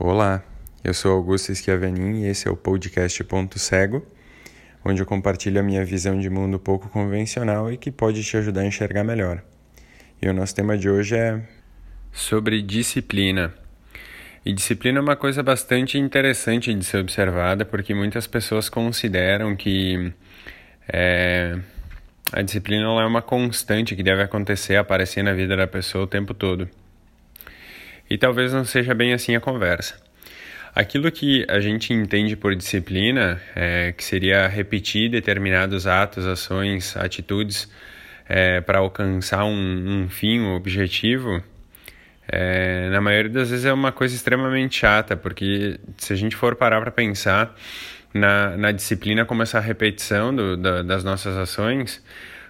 Olá, eu sou Augusto Schiavenin e esse é o podcast Ponto Cego, onde eu compartilho a minha visão de mundo pouco convencional e que pode te ajudar a enxergar melhor. E o nosso tema de hoje é sobre disciplina. E disciplina é uma coisa bastante interessante de ser observada, porque muitas pessoas consideram que é, a disciplina é uma constante que deve acontecer, aparecer na vida da pessoa o tempo todo. E talvez não seja bem assim a conversa. Aquilo que a gente entende por disciplina, é, que seria repetir determinados atos, ações, atitudes é, para alcançar um, um, fim, um objetivo, é, na maioria das vezes é uma coisa extremamente chata, porque se a gente for parar para pensar na, na disciplina como essa repetição do, da, das nossas ações,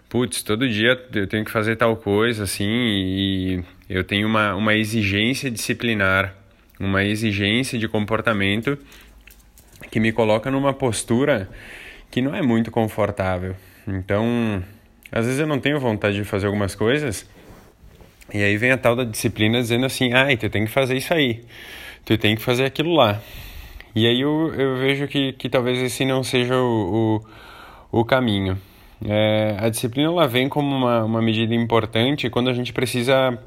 putz, todo dia eu tenho que fazer tal coisa, assim, e eu tenho uma, uma exigência disciplinar, uma exigência de comportamento que me coloca numa postura que não é muito confortável. Então, às vezes eu não tenho vontade de fazer algumas coisas, e aí vem a tal da disciplina dizendo assim: ai, tu tem que fazer isso aí, tu tem que fazer aquilo lá. E aí eu, eu vejo que, que talvez esse não seja o, o, o caminho. É, a disciplina ela vem como uma, uma medida importante quando a gente precisa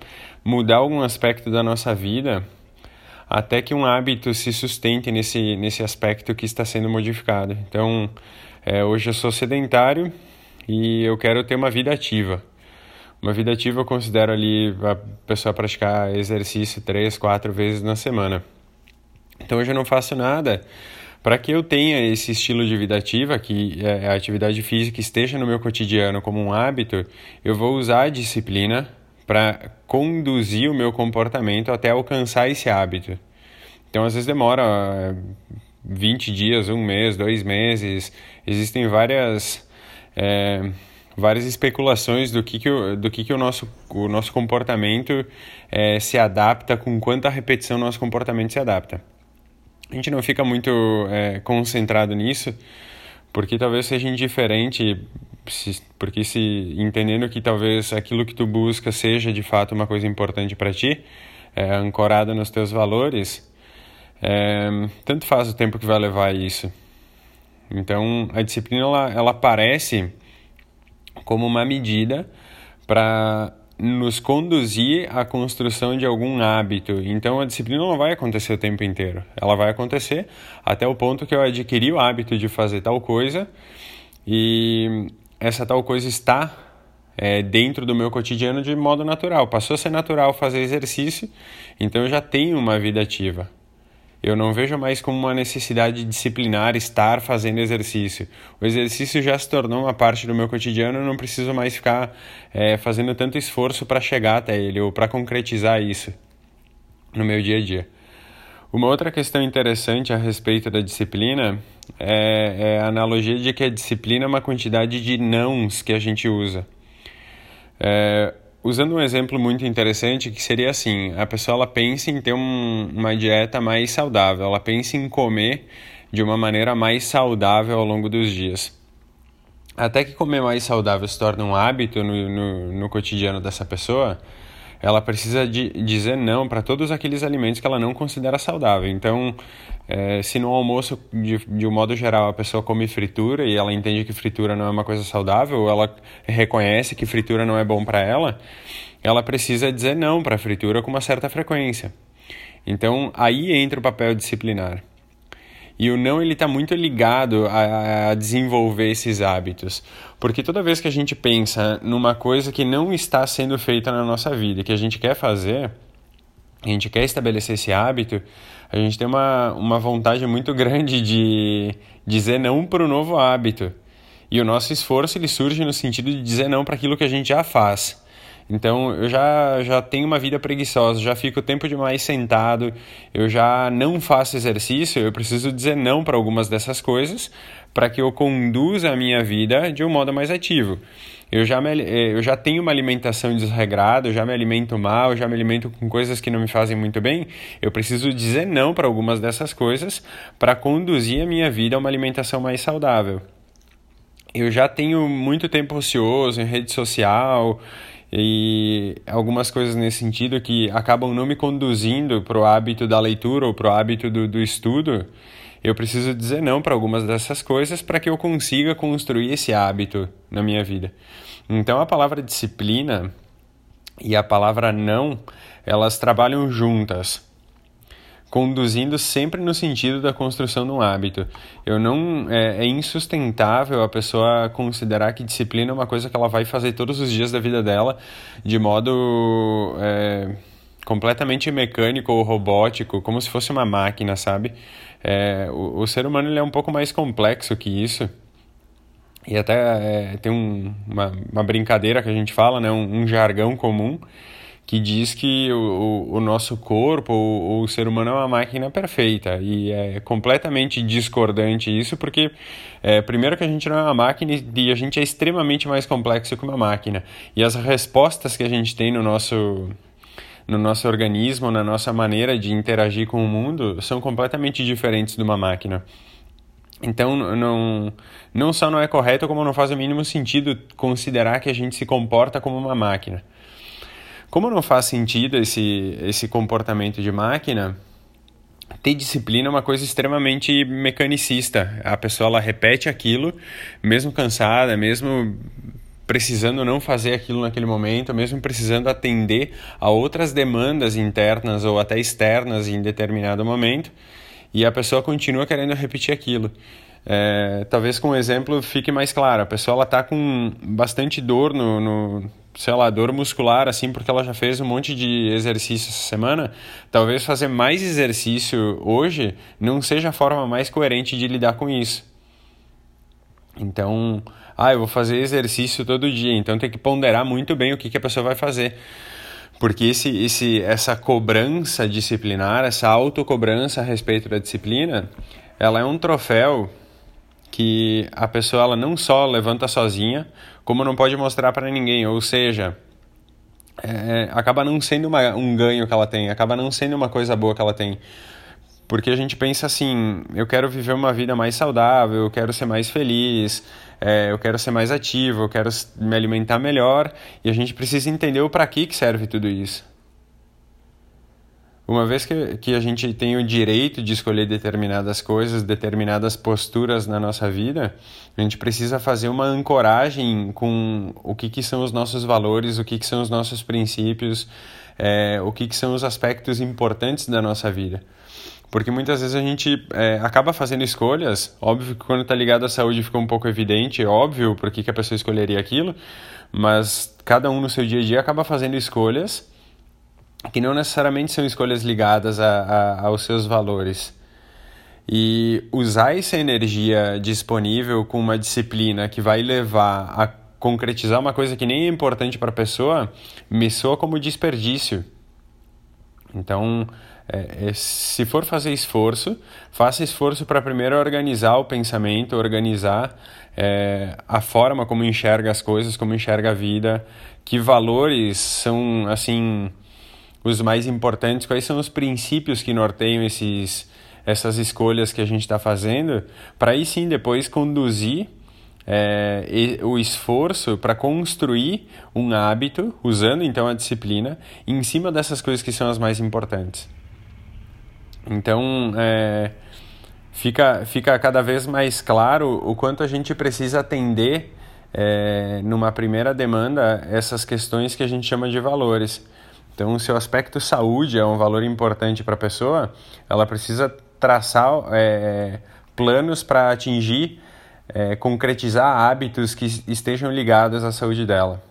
mudar algum aspecto da nossa vida até que um hábito se sustente nesse, nesse aspecto que está sendo modificado. Então, é, hoje eu sou sedentário e eu quero ter uma vida ativa. Uma vida ativa eu considero ali a pessoa praticar exercício três, quatro vezes na semana. Então hoje eu não faço nada para que eu tenha esse estilo de vida ativa, que é, a atividade física esteja no meu cotidiano como um hábito, eu vou usar a disciplina para conduzir o meu comportamento até alcançar esse hábito. Então, às vezes demora 20 dias, um mês, dois meses. Existem várias, é, várias especulações do que, que, o, do que, que o, nosso, o nosso comportamento é, se adapta, com quanta repetição o nosso comportamento se adapta a gente não fica muito é, concentrado nisso, porque talvez seja indiferente, porque se entendendo que talvez aquilo que tu busca seja de fato uma coisa importante para ti, é, ancorada nos teus valores, é, tanto faz o tempo que vai levar isso. Então, a disciplina ela, ela aparece como uma medida para nos conduzir à construção de algum hábito. Então a disciplina não vai acontecer o tempo inteiro. Ela vai acontecer até o ponto que eu adquiri o hábito de fazer tal coisa e essa tal coisa está é, dentro do meu cotidiano de modo natural. Passou a ser natural fazer exercício, então eu já tenho uma vida ativa. Eu não vejo mais como uma necessidade disciplinar estar fazendo exercício. O exercício já se tornou uma parte do meu cotidiano, eu não preciso mais ficar é, fazendo tanto esforço para chegar até ele ou para concretizar isso no meu dia a dia. Uma outra questão interessante a respeito da disciplina é, é a analogia de que a disciplina é uma quantidade de nãos que a gente usa. É, usando um exemplo muito interessante que seria assim, a pessoa ela pensa em ter um, uma dieta mais saudável, ela pensa em comer de uma maneira mais saudável ao longo dos dias. Até que comer mais saudável se torne um hábito no, no, no cotidiano dessa pessoa, ela precisa de dizer não para todos aqueles alimentos que ela não considera saudável. Então, é, se no almoço, de, de um modo geral, a pessoa come fritura e ela entende que fritura não é uma coisa saudável, ela reconhece que fritura não é bom para ela, ela precisa dizer não para fritura com uma certa frequência. Então, aí entra o papel disciplinar. E o não ele está muito ligado a, a, desenvolver esses hábitos, porque toda vez que a gente pensa numa coisa que não está sendo feita na nossa vida, que a gente quer fazer, a gente quer estabelecer esse hábito, a gente tem uma, uma vontade muito grande de dizer não para o novo hábito. E o nosso esforço ele surge no sentido de dizer não para aquilo que a gente já faz. Então eu já, já tenho uma vida preguiçosa, já fico tempo demais sentado, eu já não faço exercício, eu preciso dizer não para algumas dessas coisas para que eu conduza a minha vida de um modo mais ativo. Eu já, me, eh, eu já tenho uma alimentação desregrada, eu já me alimento mal, eu já me alimento com coisas que não me fazem muito bem. Eu preciso dizer não para algumas dessas coisas para conduzir a minha vida a uma alimentação mais saudável. Eu já tenho muito tempo ocioso em rede social, e algumas coisas nesse sentido que acabam não me conduzindo para o hábito da leitura ou para o hábito do, do estudo, eu preciso dizer não para algumas dessas coisas para que eu consiga construir esse hábito na minha vida. Então a palavra disciplina e a palavra não, elas trabalham juntas conduzindo sempre no sentido da construção de um hábito. Eu não é, é, insustentável a pessoa considerar que disciplina é uma coisa que ela vai fazer todos os dias da vida dela de modo é, completamente mecânico ou robótico, como se fosse uma máquina, sabe? É, o, o, ser humano ele é um pouco mais complexo que isso. E até é, tem um, uma, uma brincadeira que a gente fala, né? um, um jargão comum que diz que o, o, o nosso corpo, o, o, ser humano é uma máquina perfeita e é completamente discordante isso, porque é, primeiro que a gente não é uma máquina e a gente é extremamente mais complexo que uma máquina e as respostas que a gente tem no nosso no nosso organismo, na nossa maneira de interagir com o mundo, são completamente diferentes de uma máquina. Então, não, não só não é correto, como não faz o mínimo sentido considerar que a gente se comporta como uma máquina. Como não faz sentido esse, esse comportamento de máquina, ter disciplina é uma coisa extremamente mecanicista. A pessoa ela repete aquilo, mesmo cansada, mesmo precisando não fazer aquilo naquele momento, mesmo precisando atender a outras demandas internas ou até externas em determinado momento, e a pessoa continua querendo repetir aquilo. É, talvez com um exemplo fique mais claro. A pessoa está com bastante dor no, no, sei lá, dor muscular, assim, porque ela já fez um monte de exercício essa semana, talvez fazer mais exercício hoje não seja a forma mais coerente de lidar com isso. Então, ah, eu vou fazer exercício todo dia, então tem que ponderar muito bem o que, que a pessoa vai fazer. Porque esse, esse, essa cobrança disciplinar, essa autocobrança a respeito da disciplina, ela é um troféu que a pessoa ela não só levanta sozinha, como não pode mostrar para ninguém, ou seja, é, acaba não sendo uma, um ganho que ela tem, acaba não sendo uma coisa boa que ela tem. Porque a gente pensa assim, eu quero viver uma vida mais saudável, eu quero ser mais feliz, é, eu quero ser mais ativo, eu quero me alimentar melhor, e a gente precisa entender o para que serve tudo isso. Uma vez que, que a gente tem o direito de escolher determinadas coisas, determinadas posturas na nossa vida, a gente precisa fazer uma ancoragem com o que, que são os nossos valores, o que, que são os nossos princípios, é, o que, que são os aspectos importantes da nossa vida. Porque muitas vezes a gente é, acaba fazendo escolhas, óbvio que quando está ligado à saúde fica um pouco evidente, óbvio por que, que a pessoa escolheria aquilo, mas cada um no seu dia a dia acaba fazendo escolhas que não necessariamente são escolhas ligadas a, a, aos seus valores. E usar essa energia disponível com uma disciplina que vai levar a concretizar uma coisa que nem é importante para a pessoa, me soa como desperdício. Então, é, é, se for fazer esforço, faça esforço para primeiro organizar o pensamento, organizar é, a forma como enxerga as coisas, como enxerga a vida, que valores são, assim, os mais importantes, quais são os princípios que norteiam esses, essas escolhas que a gente está fazendo, para aí sim depois conduzir é, o esforço para construir um hábito, usando então a disciplina, em cima dessas coisas que são as mais importantes. Então, é, fica, fica cada vez mais claro o quanto a gente precisa atender, é, numa primeira demanda, essas questões que a gente chama de valores. Então, se o aspecto saúde é um valor importante para a pessoa, ela precisa traçar é, planos para atingir, é, concretizar hábitos que estejam ligados à saúde dela.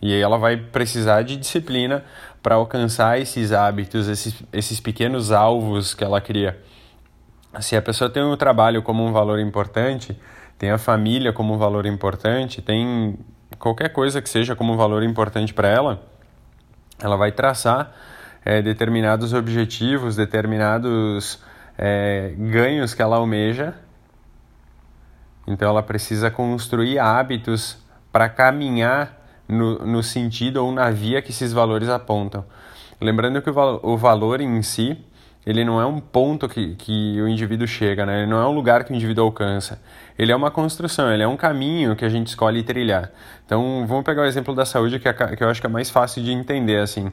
E aí ela vai precisar de disciplina para alcançar esses hábitos, esses, esses pequenos alvos que ela cria. Se a pessoa tem o trabalho como um valor importante, tem a família como um valor importante, tem qualquer coisa que seja como um valor importante para ela, ela vai traçar é, determinados objetivos, determinados é, ganhos que ela almeja. Então ela precisa construir hábitos para caminhar no, no sentido ou na via que esses valores apontam. Lembrando que o, o valor em si ele não é um ponto que, que o indivíduo chega, né? Ele não é um lugar que o indivíduo alcança. Ele é uma construção, ele é um caminho que a gente escolhe trilhar. Então, vamos pegar o exemplo da saúde, que, é, que eu acho que é mais fácil de entender, assim.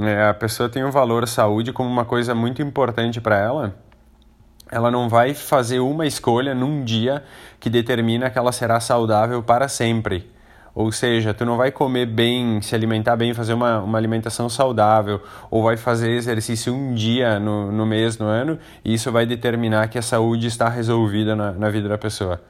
É, a pessoa tem o valor saúde como uma coisa muito importante para ela, ela não vai fazer uma escolha num dia que determina que ela será saudável para sempre. Ou seja, tu não vai comer bem, se alimentar bem, fazer uma, uma alimentação saudável, ou vai fazer exercício um dia no, no mês, no ano, e isso vai determinar que a saúde está resolvida na, na vida da pessoa.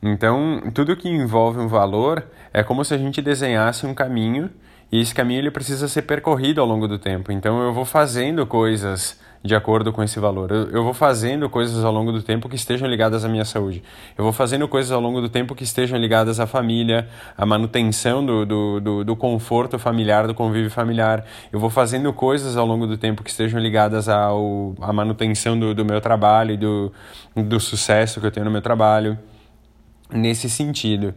Então, tudo que envolve um valor é como se a gente desenhasse um caminho, e esse caminho ele precisa ser percorrido ao longo do tempo. Então, eu vou fazendo coisas de acordo com esse valor. Eu, eu, vou fazendo coisas ao longo do tempo que estejam ligadas à minha saúde. Eu vou fazendo coisas ao longo do tempo que estejam ligadas à família, à manutenção do, do, do, do conforto familiar, do convívio familiar. Eu vou fazendo coisas ao longo do tempo que estejam ligadas ao, à manutenção do, do meu trabalho e do, do sucesso que eu tenho no meu trabalho. Nesse sentido.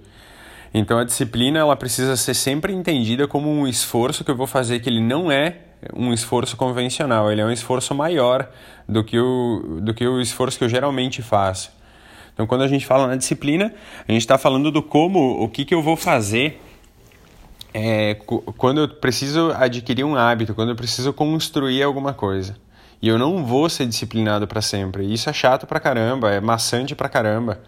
Então a disciplina ela precisa ser sempre entendida como um esforço que eu vou fazer que ele não é um esforço convencional, ele é um esforço maior do que o, do que o esforço que eu geralmente faço. Então, quando a gente fala na disciplina, a gente está falando do como, o que, que eu vou fazer é, quando eu preciso adquirir um hábito, quando eu preciso construir alguma coisa. E eu não vou ser disciplinado para sempre. Isso é chato pra caramba, é maçante pra caramba.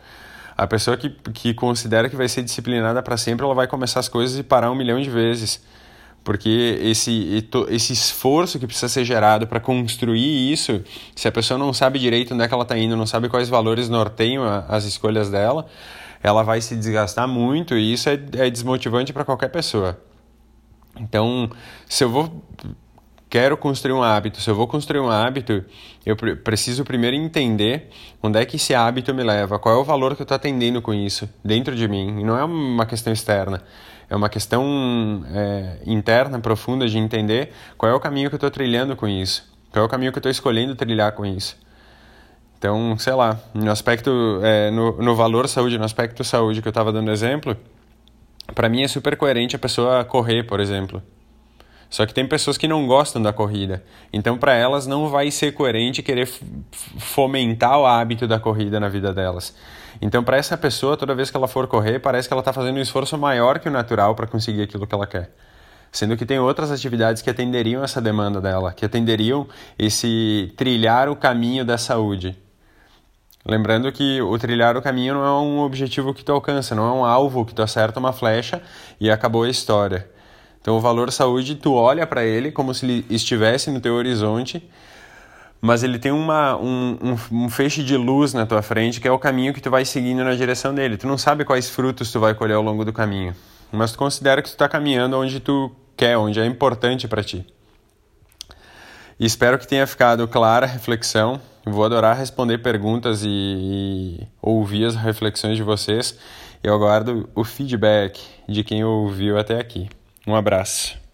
A pessoa que, que considera que vai ser disciplinada para sempre, ela vai começar as coisas e parar um milhão de vezes porque esse, esse esforço que precisa ser gerado para construir isso, se a pessoa não sabe direito onde é que ela está indo, não sabe quais valores norteiam as escolhas dela, ela vai se desgastar muito e isso é, é desmotivante para qualquer pessoa. Então, se eu vou quero construir um hábito, se eu vou construir um hábito, eu preciso primeiro entender onde é que esse hábito me leva, qual é o valor que eu estou atendendo com isso dentro de mim, e não é uma questão externa é uma questão é, interna, profunda de entender qual é o caminho que eu estou trilhando com isso, qual é o caminho que eu estou escolhendo trilhar com isso. Então, sei lá, no aspecto, é, no, no valor saúde, no aspecto saúde que eu estava dando exemplo, para mim é super coerente a pessoa correr, por exemplo. Só que tem pessoas que não gostam da corrida. Então, para elas, não vai ser coerente querer fomentar o hábito da corrida na vida delas. Então, para essa pessoa, toda vez que ela for correr, parece que ela está fazendo um esforço maior que o natural para conseguir aquilo que ela quer. Sendo que tem outras atividades que atenderiam essa demanda dela, que atenderiam esse trilhar o caminho da saúde. Lembrando que o trilhar o caminho não é um objetivo que tu alcança, não é um alvo que tu acerta uma flecha e acabou a história. Então o valor saúde, tu olha para ele como se ele estivesse no teu horizonte, mas ele tem uma, um, um, um, feixe de luz na tua frente que é o caminho que tu vai seguindo na direção dele. Tu não sabe quais frutos tu vai colher ao longo do caminho, mas tu considera que tu está caminhando onde tu quer, onde é importante para ti. E espero que tenha ficado clara a reflexão. Vou adorar responder perguntas e, e ouvir as reflexões de vocês. Eu aguardo o feedback de quem ouviu até aqui. Um abraço.